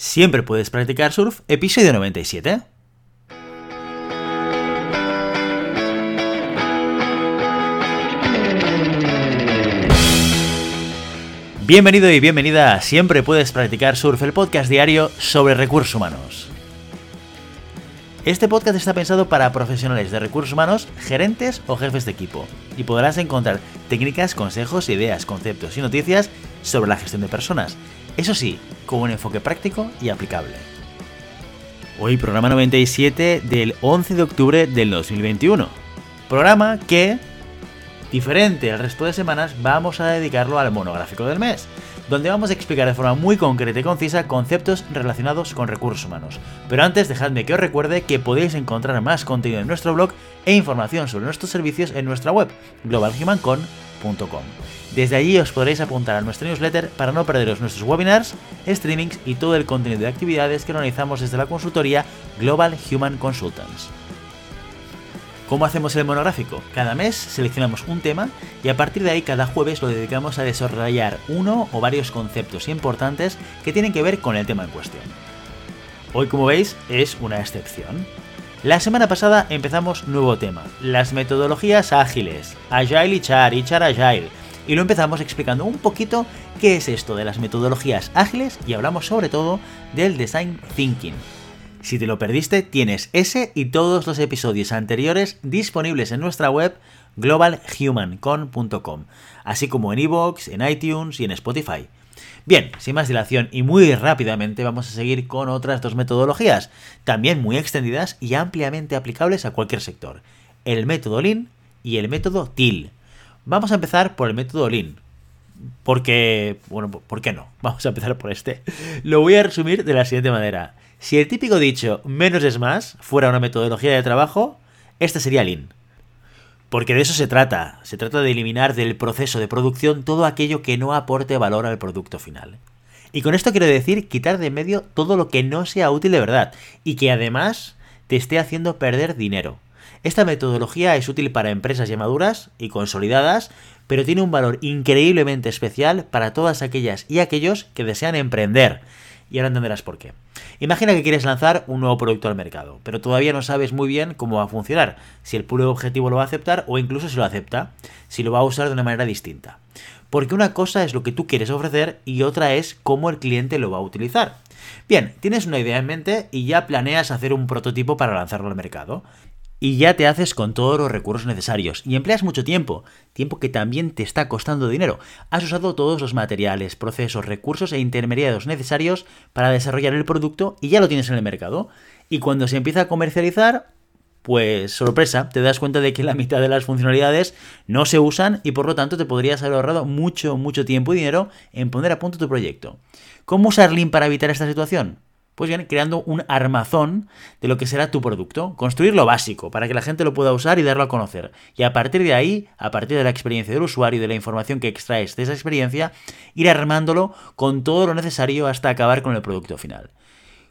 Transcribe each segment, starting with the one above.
Siempre puedes practicar surf, episodio 97. Bienvenido y bienvenida a Siempre puedes practicar surf, el podcast diario sobre recursos humanos. Este podcast está pensado para profesionales de recursos humanos, gerentes o jefes de equipo, y podrás encontrar técnicas, consejos, ideas, conceptos y noticias sobre la gestión de personas, eso sí, con un enfoque práctico y aplicable. Hoy programa 97 del 11 de octubre del 2021. Programa que Diferente al resto de semanas, vamos a dedicarlo al monográfico del mes, donde vamos a explicar de forma muy concreta y concisa conceptos relacionados con recursos humanos. Pero antes, dejadme que os recuerde que podéis encontrar más contenido en nuestro blog e información sobre nuestros servicios en nuestra web, globalhumancon.com. Desde allí os podréis apuntar a nuestro newsletter para no perderos nuestros webinars, streamings y todo el contenido de actividades que organizamos desde la consultoría Global Human Consultants. ¿Cómo hacemos el monográfico? Cada mes seleccionamos un tema y a partir de ahí cada jueves lo dedicamos a desarrollar uno o varios conceptos importantes que tienen que ver con el tema en cuestión. Hoy, como veis, es una excepción. La semana pasada empezamos nuevo tema, las metodologías ágiles, Agile y Char y Char Agile, y lo empezamos explicando un poquito qué es esto de las metodologías ágiles y hablamos sobre todo del design thinking, si te lo perdiste, tienes ese y todos los episodios anteriores disponibles en nuestra web globalhumancon.com, así como en iVoox, en iTunes y en Spotify. Bien, sin más dilación y muy rápidamente vamos a seguir con otras dos metodologías, también muy extendidas y ampliamente aplicables a cualquier sector, el método Lean y el método TIL. Vamos a empezar por el método Lean, porque, bueno, ¿por qué no? Vamos a empezar por este. Lo voy a resumir de la siguiente manera. Si el típico dicho menos es más fuera una metodología de trabajo, este sería Lean. Porque de eso se trata. Se trata de eliminar del proceso de producción todo aquello que no aporte valor al producto final. Y con esto quiero decir quitar de medio todo lo que no sea útil de verdad y que además te esté haciendo perder dinero. Esta metodología es útil para empresas ya maduras y consolidadas, pero tiene un valor increíblemente especial para todas aquellas y aquellos que desean emprender y ahora entenderás por qué. Imagina que quieres lanzar un nuevo producto al mercado, pero todavía no sabes muy bien cómo va a funcionar, si el público objetivo lo va a aceptar o incluso si lo acepta, si lo va a usar de una manera distinta. Porque una cosa es lo que tú quieres ofrecer y otra es cómo el cliente lo va a utilizar. Bien, tienes una idea en mente y ya planeas hacer un prototipo para lanzarlo al mercado y ya te haces con todos los recursos necesarios y empleas mucho tiempo, tiempo que también te está costando dinero. Has usado todos los materiales, procesos, recursos e intermediarios necesarios para desarrollar el producto y ya lo tienes en el mercado. Y cuando se empieza a comercializar, pues sorpresa, te das cuenta de que la mitad de las funcionalidades no se usan y por lo tanto te podrías haber ahorrado mucho, mucho tiempo y dinero en poner a punto tu proyecto. ¿Cómo usar Lean para evitar esta situación? Pues bien, creando un armazón de lo que será tu producto. Construir lo básico para que la gente lo pueda usar y darlo a conocer. Y a partir de ahí, a partir de la experiencia del usuario y de la información que extraes de esa experiencia, ir armándolo con todo lo necesario hasta acabar con el producto final.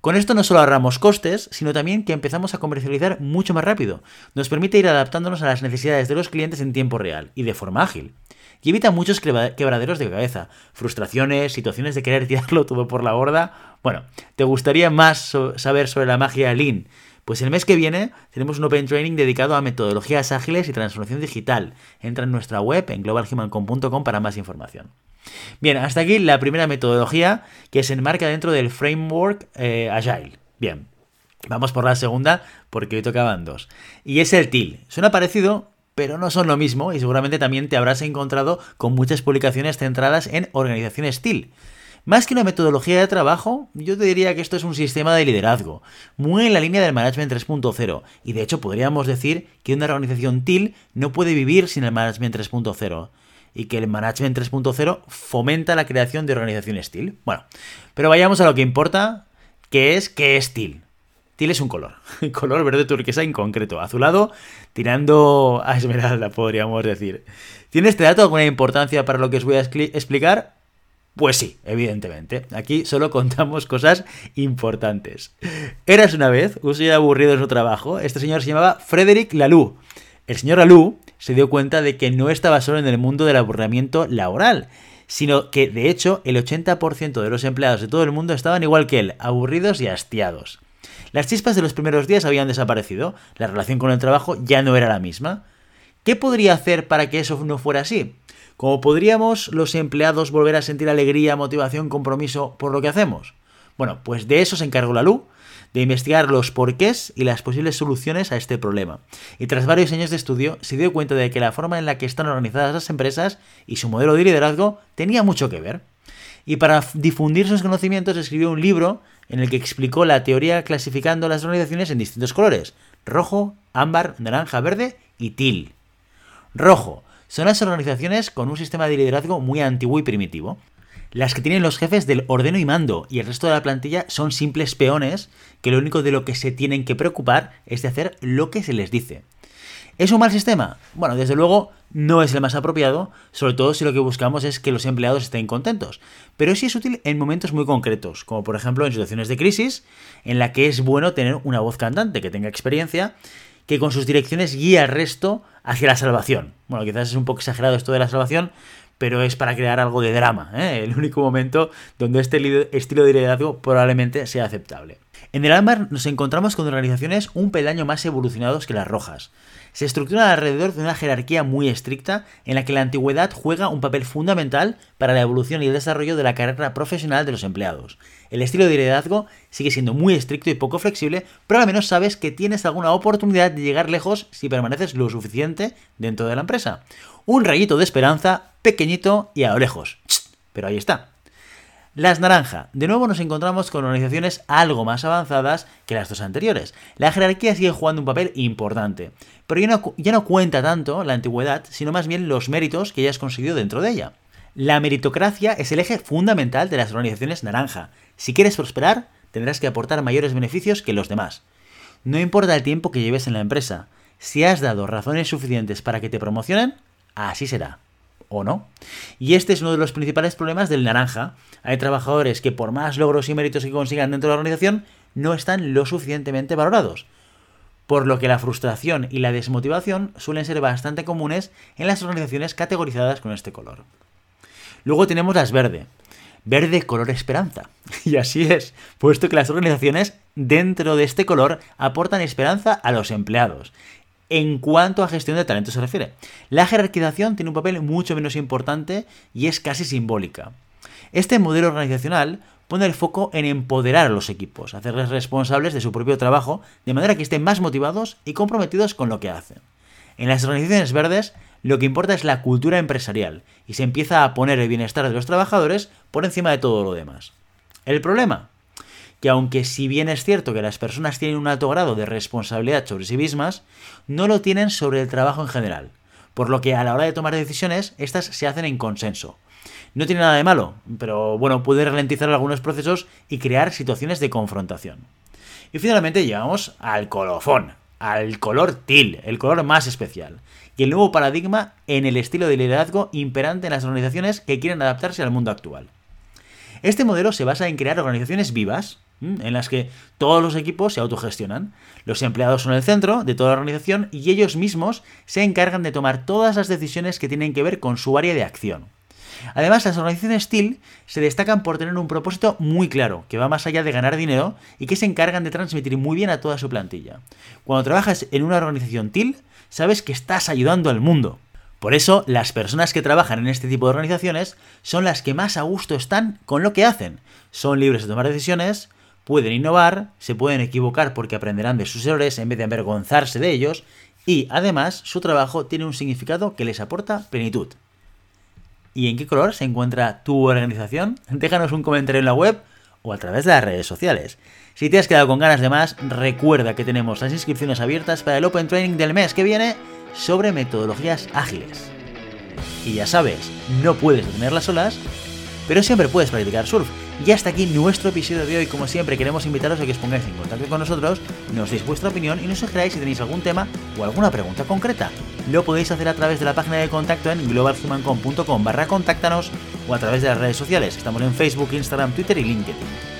Con esto no solo ahorramos costes, sino también que empezamos a comercializar mucho más rápido. Nos permite ir adaptándonos a las necesidades de los clientes en tiempo real y de forma ágil y evita muchos quebraderos de cabeza, frustraciones, situaciones de querer tirarlo todo por la borda. Bueno, ¿te gustaría más saber sobre la magia Lean? Pues el mes que viene tenemos un Open Training dedicado a metodologías ágiles y transformación digital. Entra en nuestra web en globalhumancom.com para más información. Bien, hasta aquí la primera metodología que se enmarca dentro del framework eh, Agile. Bien, vamos por la segunda porque hoy tocaban dos. Y es el TIL. Suena parecido, pero no son lo mismo y seguramente también te habrás encontrado con muchas publicaciones centradas en organización TIL. Más que una metodología de trabajo, yo te diría que esto es un sistema de liderazgo, muy en la línea del Management 3.0, y de hecho podríamos decir que una organización TIL no puede vivir sin el Management 3.0, y que el Management 3.0 fomenta la creación de organizaciones TIL. Bueno, pero vayamos a lo que importa, que es qué es TIL. TIL es un color, color verde turquesa en concreto, azulado, tirando a esmeralda, podríamos decir. ¿Tiene este dato alguna importancia para lo que os voy a explicar? Pues sí, evidentemente. Aquí solo contamos cosas importantes. Eras una vez, un señor aburrido en su trabajo. Este señor se llamaba Frederick Laloux. El señor Laloux se dio cuenta de que no estaba solo en el mundo del aburrimiento laboral, sino que de hecho el 80% de los empleados de todo el mundo estaban igual que él, aburridos y hastiados. Las chispas de los primeros días habían desaparecido, la relación con el trabajo ya no era la misma. ¿Qué podría hacer para que eso no fuera así? ¿Cómo podríamos los empleados volver a sentir alegría, motivación, compromiso por lo que hacemos? Bueno, pues de eso se encargó la LU, de investigar los porqués y las posibles soluciones a este problema. Y tras varios años de estudio, se dio cuenta de que la forma en la que están organizadas las empresas y su modelo de liderazgo tenía mucho que ver. Y para difundir sus conocimientos escribió un libro en el que explicó la teoría clasificando las organizaciones en distintos colores, rojo, ámbar, naranja, verde y til. Rojo, son las organizaciones con un sistema de liderazgo muy antiguo y primitivo. Las que tienen los jefes del ordeno y mando y el resto de la plantilla son simples peones que lo único de lo que se tienen que preocupar es de hacer lo que se les dice. ¿Es un mal sistema? Bueno, desde luego no es el más apropiado, sobre todo si lo que buscamos es que los empleados estén contentos. Pero sí es útil en momentos muy concretos, como por ejemplo en situaciones de crisis, en la que es bueno tener una voz cantante que tenga experiencia, que con sus direcciones guíe al resto hacia la salvación. Bueno, quizás es un poco exagerado esto de la salvación, pero es para crear algo de drama, ¿eh? el único momento donde este estilo de liderazgo probablemente sea aceptable. En el Ámbar nos encontramos con organizaciones un peldaño más evolucionados que las rojas. Se estructuran alrededor de una jerarquía muy estricta en la que la antigüedad juega un papel fundamental para la evolución y el desarrollo de la carrera profesional de los empleados. El estilo de liderazgo sigue siendo muy estricto y poco flexible, pero al menos sabes que tienes alguna oportunidad de llegar lejos si permaneces lo suficiente dentro de la empresa. Un rayito de esperanza, pequeñito y a lo lejos. Pero ahí está. Las naranja. De nuevo nos encontramos con organizaciones algo más avanzadas que las dos anteriores. La jerarquía sigue jugando un papel importante, pero ya no, ya no cuenta tanto la antigüedad, sino más bien los méritos que hayas conseguido dentro de ella. La meritocracia es el eje fundamental de las organizaciones naranja. Si quieres prosperar, tendrás que aportar mayores beneficios que los demás. No importa el tiempo que lleves en la empresa, si has dado razones suficientes para que te promocionen, así será o no. Y este es uno de los principales problemas del naranja. Hay trabajadores que por más logros y méritos que consigan dentro de la organización, no están lo suficientemente valorados. Por lo que la frustración y la desmotivación suelen ser bastante comunes en las organizaciones categorizadas con este color. Luego tenemos las verde. Verde color esperanza. Y así es, puesto que las organizaciones dentro de este color aportan esperanza a los empleados en cuanto a gestión de talento se refiere. La jerarquización tiene un papel mucho menos importante y es casi simbólica. Este modelo organizacional pone el foco en empoderar a los equipos, hacerles responsables de su propio trabajo, de manera que estén más motivados y comprometidos con lo que hacen. En las organizaciones verdes, lo que importa es la cultura empresarial y se empieza a poner el bienestar de los trabajadores por encima de todo lo demás. ¿El problema? Que aunque si bien es cierto que las personas tienen un alto grado de responsabilidad sobre sí mismas, no lo tienen sobre el trabajo en general, por lo que a la hora de tomar decisiones, estas se hacen en consenso. No tiene nada de malo, pero bueno, puede ralentizar algunos procesos y crear situaciones de confrontación. Y finalmente llegamos al colofón, al color til, el color más especial, y el nuevo paradigma en el estilo de liderazgo imperante en las organizaciones que quieren adaptarse al mundo actual. Este modelo se basa en crear organizaciones vivas, en las que todos los equipos se autogestionan. Los empleados son el centro de toda la organización y ellos mismos se encargan de tomar todas las decisiones que tienen que ver con su área de acción. Además, las organizaciones TIL se destacan por tener un propósito muy claro, que va más allá de ganar dinero y que se encargan de transmitir muy bien a toda su plantilla. Cuando trabajas en una organización TIL, sabes que estás ayudando al mundo. Por eso, las personas que trabajan en este tipo de organizaciones son las que más a gusto están con lo que hacen. Son libres de tomar decisiones, pueden innovar, se pueden equivocar porque aprenderán de sus errores en vez de avergonzarse de ellos, y además su trabajo tiene un significado que les aporta plenitud. ¿Y en qué color se encuentra tu organización? Déjanos un comentario en la web o a través de las redes sociales. Si te has quedado con ganas de más, recuerda que tenemos las inscripciones abiertas para el Open Training del mes que viene sobre metodologías ágiles. Y ya sabes, no puedes detener solas, pero siempre puedes practicar surf. Y hasta aquí nuestro episodio de hoy. Como siempre, queremos invitaros a que os pongáis en contacto con nosotros, nos deis vuestra opinión y nos sugeráis si tenéis algún tema o alguna pregunta concreta. Lo podéis hacer a través de la página de contacto en globalhumancom.com barra contáctanos o a través de las redes sociales. Estamos en Facebook, Instagram, Twitter y LinkedIn.